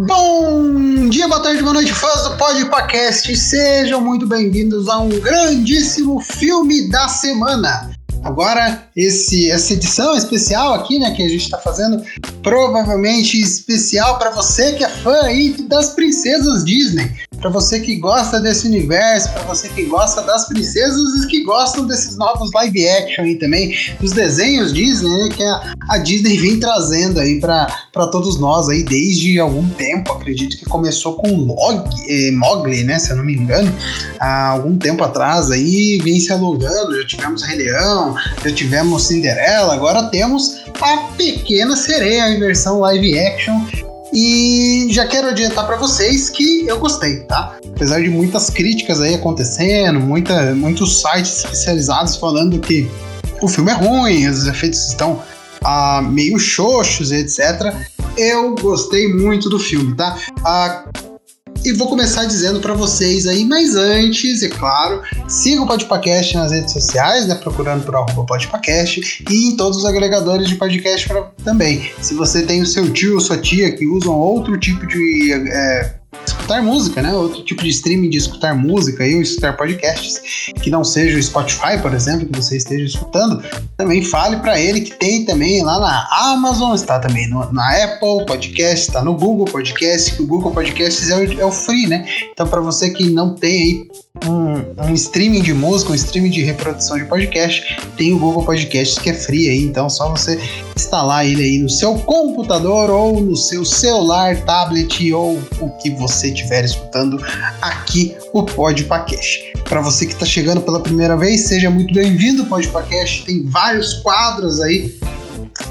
Bom dia, boa tarde, boa noite, fãs do Podcast. Sejam muito bem-vindos a um grandíssimo filme da semana. Agora, esse, essa edição especial aqui, né, que a gente está fazendo, provavelmente especial para você que é fã aí das princesas Disney, para você que gosta desse universo, para você que gosta das princesas e que gostam desses novos live action aí também, dos desenhos Disney, né, que a, a Disney vem trazendo aí para todos nós aí desde algum tempo. Acredito que começou com Log, eh, Mowgli, né, se eu não me engano, há algum tempo atrás aí vem se alongando. Já tivemos Rei Leão, já tivemos Cinderela, agora temos a Pequena Sereia em versão live action. E já quero adiantar para vocês que eu gostei, tá? Apesar de muitas críticas aí acontecendo, muita, muitos sites especializados falando que o filme é ruim, os efeitos estão ah, meio xoxos, etc. Eu gostei muito do filme, tá? Ah, e vou começar dizendo para vocês aí, mas antes, é claro, siga o Podpacast nas redes sociais, né? Procurando por arroba Podpacast e em todos os agregadores de podcast pra, também. Se você tem o seu tio ou sua tia que usam outro tipo de é, escutar música, né? Outro tipo de streaming de escutar música e escutar podcasts que não seja o Spotify, por exemplo, que você esteja escutando, também fale para ele que tem também lá na Amazon, está também no, na Apple Podcast, está no Google Podcast, que o Google Podcasts é o, é o free, né? Então, para você que não tem aí um, um, streaming de música, um streaming de reprodução de podcast, tem o Google Podcasts que é free aí, então só você instalar ele aí no seu computador ou no seu celular, tablet ou o que você estiver escutando aqui o Podpacast. Para você que está chegando pela primeira vez, seja muito bem-vindo ao Podpacast. Tem vários quadros aí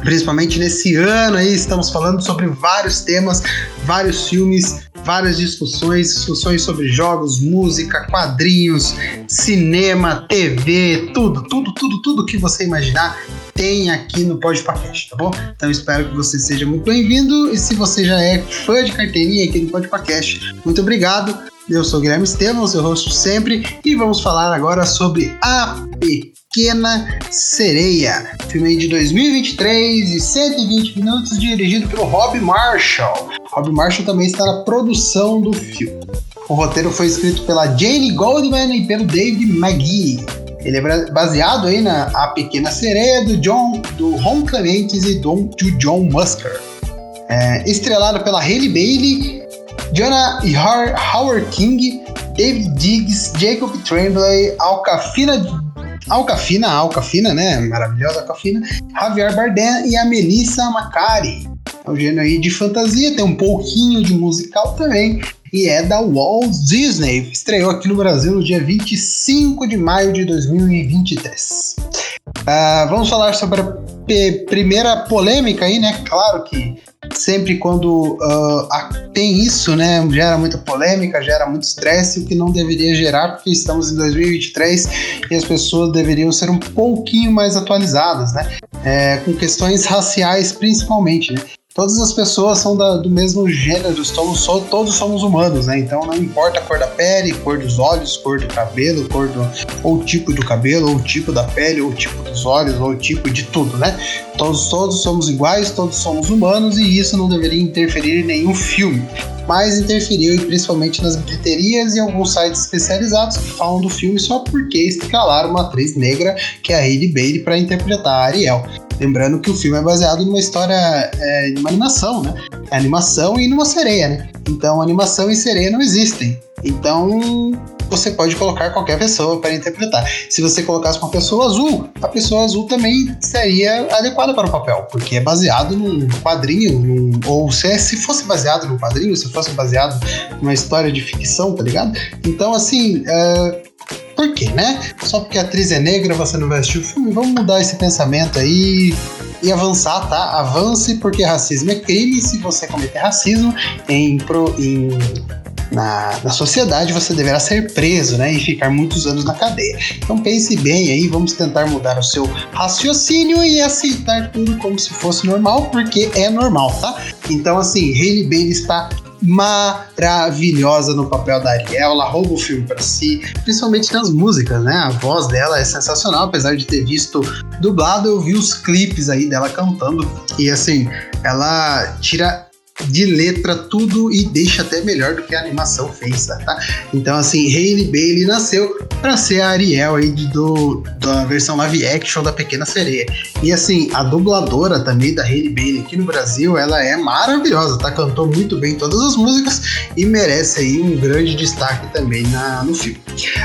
principalmente nesse ano aí, estamos falando sobre vários temas, vários filmes, várias discussões, discussões sobre jogos, música, quadrinhos, cinema, TV, tudo, tudo, tudo, tudo que você imaginar tem aqui no Podpacast, tá bom? Então espero que você seja muito bem-vindo e se você já é fã de carteirinha aqui no Podpacast, muito obrigado. Eu sou Guilherme Estevam, seu rosto sempre, e vamos falar agora sobre A Pequena Sereia, filme de 2023 e 120 minutos, dirigido pelo Rob Marshall. Rob Marshall também está na produção do filme. O roteiro foi escrito pela Jane Goldman e pelo David McGee. Ele é baseado aí na A Pequena Sereia do John, do Ron Clementes e do, John Musker. É, estrelado pela Haley Bailey Jonah Howard King, David Diggs, Jacob Tremblay, Alcafina Alcafina, Alcafina, né? Maravilhosa Alcafina, Javier Bardem e a Melissa Macari. É um gênero aí de fantasia, tem um pouquinho de musical também. E é da Walt Disney. Estreou aqui no Brasil no dia 25 de maio de 2023. Uh, ah, vamos falar sobre a primeira polêmica aí, né? Claro que sempre quando uh, tem isso, né, gera muita polêmica, gera muito estresse, o que não deveria gerar, porque estamos em 2023 e as pessoas deveriam ser um pouquinho mais atualizadas, né, é, com questões raciais principalmente, né. Todas as pessoas são da, do mesmo gênero, todos somos humanos, né? Então não importa a cor da pele, cor dos olhos, cor do cabelo, cor do, ou tipo do cabelo, ou tipo da pele, ou tipo dos olhos, ou tipo de tudo, né? Todos, todos somos iguais, todos somos humanos e isso não deveria interferir em nenhum filme. Mas interferiu principalmente nas bilheterias e alguns sites especializados que falam do filme só porque escalaram uma atriz negra que é a Hailey Bailey para interpretar a Ariel. Lembrando que o filme é baseado numa história, é, numa animação, né? É animação e numa sereia, né? Então, animação e sereia não existem. Então, você pode colocar qualquer pessoa para interpretar. Se você colocasse uma pessoa azul, a pessoa azul também seria adequada para o papel, porque é baseado num quadrinho, num, ou se, é, se fosse baseado num quadrinho, se fosse baseado numa história de ficção, tá ligado? Então, assim, é, por quê, né? Só porque a atriz é negra você não vai assistir o filme? Vamos mudar esse pensamento aí e avançar, tá? Avance porque racismo é crime. Se você cometer racismo em, pro, em na, na sociedade você deverá ser preso, né? E ficar muitos anos na cadeia. Então pense bem aí, vamos tentar mudar o seu raciocínio e aceitar tudo como se fosse normal, porque é normal, tá? Então, assim, Hailey Bailey está maravilhosa no papel da Ariel, ela rouba o filme para si, principalmente nas músicas, né? A voz dela é sensacional, apesar de ter visto dublado, eu vi os clipes aí dela cantando e assim, ela tira de letra tudo e deixa até melhor do que a animação fez, tá? Então, assim, Hailey Bailey nasceu para ser a Ariel aí de, do, da versão live action da Pequena Sereia. E assim, a dubladora também da Hailey Bailey aqui no Brasil, ela é maravilhosa, tá? Cantou muito bem todas as músicas e merece aí um grande destaque também na, no filme.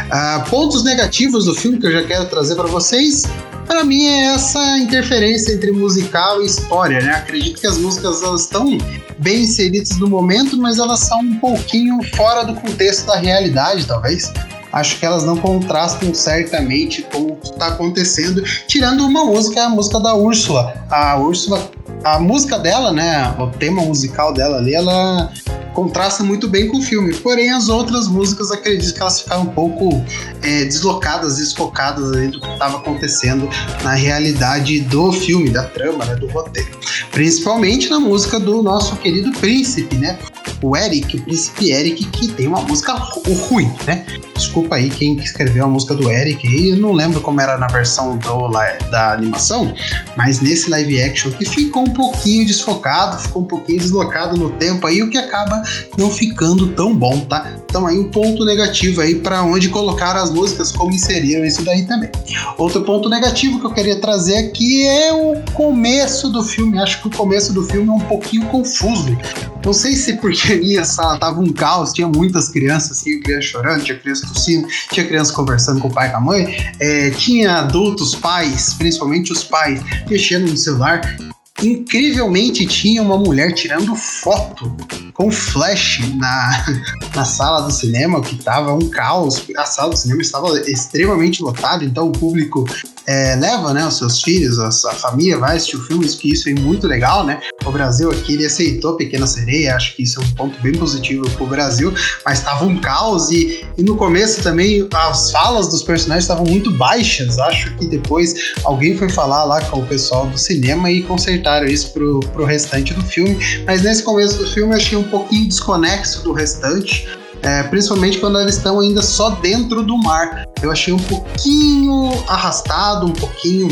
Uh, pontos negativos do filme que eu já quero trazer para vocês para mim é essa interferência entre musical e história, né? Acredito que as músicas elas estão bem inseridas no momento, mas elas são um pouquinho fora do contexto da realidade, talvez. Acho que elas não contrastam certamente com o que está acontecendo, tirando uma música, a música da Úrsula. A Úrsula, a música dela, né? O tema musical dela ali, ela contrasta muito bem com o filme. Porém, as outras músicas acredito que elas ficaram um pouco é, deslocadas, desfocadas ali do que estava acontecendo na realidade do filme, da trama, né, do roteiro. Principalmente na música do nosso querido príncipe, né? O Eric, o príncipe Eric, que tem uma música ruim, né? Desculpa aí quem escreveu a música do Eric eu não lembro como era na versão do, da animação, mas nesse live action que ficou um pouquinho desfocado, ficou um pouquinho deslocado no tempo aí, o que acaba não ficando tão bom, tá? Então aí um ponto negativo aí para onde colocar as músicas, como inseriram isso daí também. Outro ponto negativo que eu queria trazer aqui é o começo do filme. Acho que o começo do filme é um pouquinho confuso. Não sei se porque minha sala tava um caos, tinha muitas crianças, tinha criança chorando, tinha criança tossindo, tinha criança conversando com o pai e com a mãe, é, tinha adultos, pais, principalmente os pais, mexendo no celular incrivelmente tinha uma mulher tirando foto com flash na, na sala do cinema, que estava um caos. A sala do cinema estava extremamente lotada, então o público é, leva né, os seus filhos, a, família vai assistir o filme, isso que isso é muito legal, né? O Brasil aqui ele aceitou Pequena Sereia, acho que isso é um ponto bem positivo para o Brasil, mas estava um caos e, e no começo também as falas dos personagens estavam muito baixas. Acho que depois alguém foi falar lá com o pessoal do cinema e consertaram isso pro, pro restante do filme, mas nesse começo do filme eu achei um pouquinho desconexo do restante. É, principalmente quando eles estão ainda só dentro do mar. Eu achei um pouquinho arrastado, um pouquinho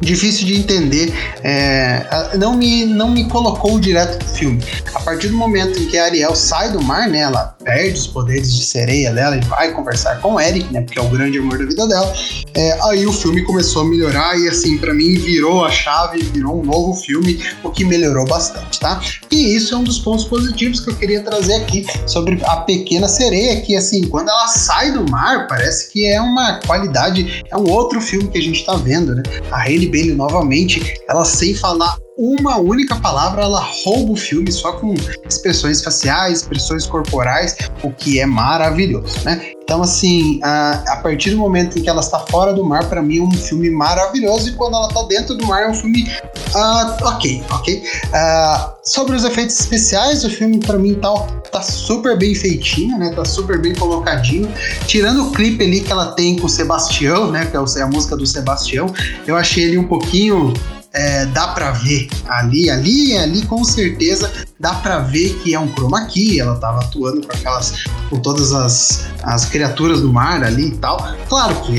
difícil de entender, é, não, me, não me colocou direto pro filme. A partir do momento em que a Ariel sai do mar, né, ela perde os poderes de sereia dela e vai conversar com o Eric, né, porque é o grande amor da vida dela, é, aí o filme começou a melhorar e assim, para mim virou a chave, virou um novo filme, o que melhorou bastante, tá? E isso é um dos pontos positivos que eu queria trazer aqui sobre a Pequena Sereia, que assim, quando ela sai do mar, parece que é uma qualidade, é um outro filme que a gente tá vendo, né? A Hailey Bailey novamente, ela sem falar uma única palavra, ela rouba o filme só com expressões faciais, expressões corporais, o que é maravilhoso, né? Então, assim, a, a partir do momento em que ela está fora do mar, para mim é um filme maravilhoso, e quando ela está dentro do mar é um filme uh, ok, ok. Uh, sobre os efeitos especiais, o filme para mim tá, tá super bem feitinho, né? Tá super bem colocadinho. Tirando o clipe ali que ela tem com o Sebastião, né? Que é a música do Sebastião, eu achei ele um pouquinho é, dá para ver ali, ali, ali com certeza dá para ver que é um chroma key, ela tava atuando com aquelas, com todas as, as criaturas do mar ali e tal. Claro que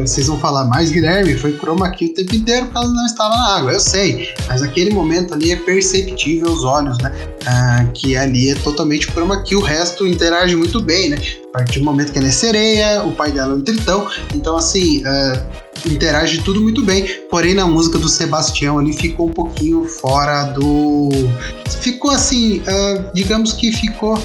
vocês vão falar mais, Guilherme, foi chroma key o tempo inteiro porque ela não estava na água, eu sei, mas aquele momento ali é perceptível aos olhos, né? Ah, que ali é totalmente chroma key, o resto interage muito bem, né? A partir do momento que ela é sereia, o pai dela é um tritão, então assim, uh, interage tudo muito bem. Porém, na música do Sebastião ali ficou um pouquinho fora do. Ficou assim, uh, digamos que ficou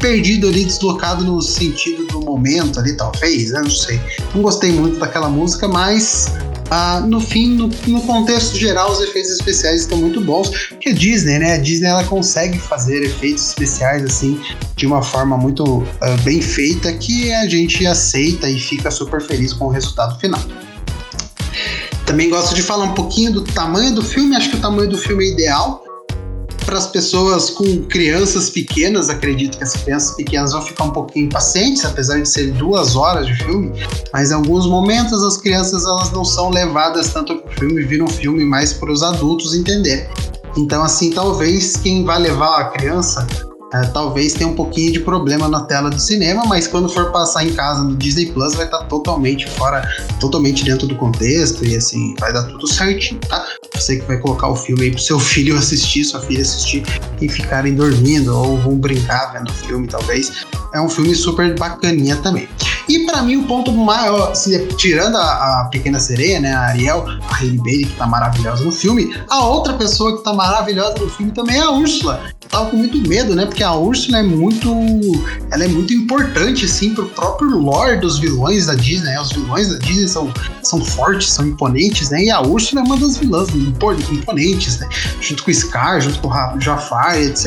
perdido ali, deslocado no sentido do momento ali, talvez, não sei. Não gostei muito daquela música, mas ah, no fim, no, no, contexto geral, os efeitos especiais estão muito bons, porque a Disney, né? A Disney ela consegue fazer efeitos especiais assim de uma forma muito uh, bem feita que a gente aceita e fica super feliz com o resultado final. Também gosto de falar um pouquinho do tamanho do filme. Acho que o tamanho do filme é ideal para as pessoas com crianças pequenas. Acredito que as crianças pequenas vão ficar um pouquinho impacientes, apesar de ser duas horas de filme. Mas em alguns momentos as crianças elas não são levadas tanto para o filme, viram um filme mais para os adultos entenderem. Então, assim, talvez quem vai levar a criança é, talvez tenha um pouquinho de problema na tela do cinema, mas quando for passar em casa no Disney Plus vai estar tá totalmente fora, totalmente dentro do contexto e assim, vai dar tudo certinho, tá? Você que vai colocar o filme aí pro seu filho assistir, sua filha assistir e ficarem dormindo ou vão brincar vendo o filme, talvez. É um filme super bacaninha também. E para mim o ponto maior, assim, tirando a, a, Pequena Sereia, né, a Ariel, a Hailey Bailey que tá maravilhosa no filme, a outra pessoa que tá maravilhosa no filme também é a Úrsula. Tava com muito medo, né, porque a Úrsula é muito, ela é muito importante assim pro próprio lore dos vilões da Disney. Né? Os vilões da Disney são, são fortes, são imponentes, né? E a Úrsula é uma das vilãs imponentes, né? Junto com o Scar, junto com o Jafar, etc.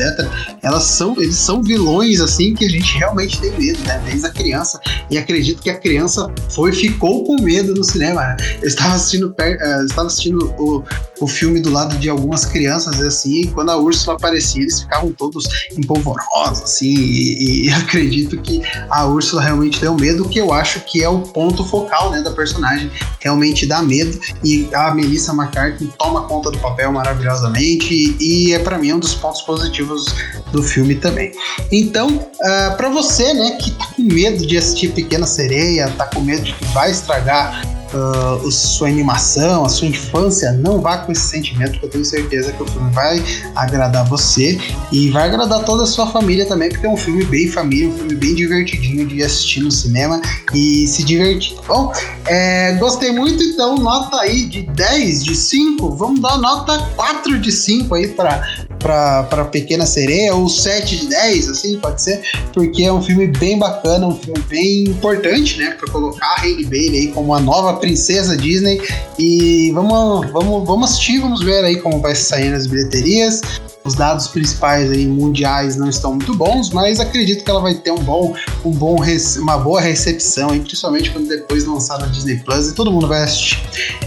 Elas são, eles são vilões assim que a gente realmente tem medo, né? Desde a criança. E acredito que a criança foi ficou com medo no cinema. Eu estava assistindo, uh, estava assistindo o, o filme do lado de algumas crianças assim, e quando a Úrsula aparecia, eles ficavam todos empolvorosos, assim, e, e acredito que a Úrsula realmente deu medo, que eu acho que é o ponto focal, né, da personagem, realmente dá medo, e a Melissa McCarthy toma conta do papel maravilhosamente, e, e é para mim um dos pontos positivos do filme também. Então, uh, para você, né, que tá com medo de assistir Pequena Sereia, tá com medo de que vai estragar uh, sua animação, a sua infância, não vá com esse sentimento, que eu tenho certeza que o filme vai agradar você e vai agradar toda a sua família também, porque é um filme bem família, um filme bem divertidinho de assistir no cinema e se divertir, tá bom? É, gostei muito, então nota aí de 10, de 5, vamos dar nota 4 de 5 aí para para Pequena Sereia, ou 7 de 10, assim, pode ser, porque é um filme bem bacana, um filme bem importante, né, para colocar a Hailey Bailey aí como a nova princesa Disney. E vamos, vamos, vamos assistir, vamos ver aí como vai sair nas bilheterias. Os dados principais aí mundiais não estão muito bons, mas acredito que ela vai ter um bom, um bom uma boa recepção, aí, principalmente quando depois lançar na Disney Plus e todo mundo vai assistir.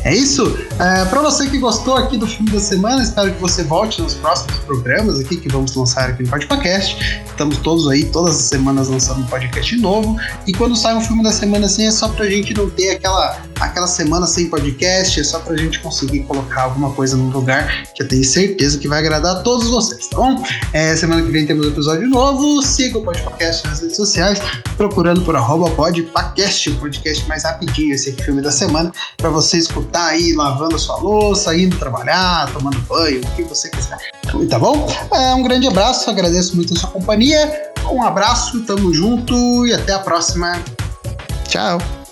É isso? É, para você que gostou aqui do filme da semana, espero que você volte nos próximos programas aqui que vamos lançar aqui no Podcast. Estamos todos aí, todas as semanas lançando um podcast novo. E quando sai um filme da semana assim, é só pra gente não ter aquela, aquela semana sem podcast, é só pra gente conseguir colocar alguma coisa no lugar que eu tenho certeza que vai agradar a todos vocês, tá bom? É, semana que vem temos um episódio novo. Siga o podcast nas redes sociais, procurando por arroba podpacast, o podcast mais rapidinho, esse aqui filme da semana, para você escutar aí lavando sua louça, indo trabalhar, tomando banho, o que você quiser. Tá bom? É, um grande abraço, agradeço muito a sua companhia. Um abraço, tamo junto e até a próxima. Tchau!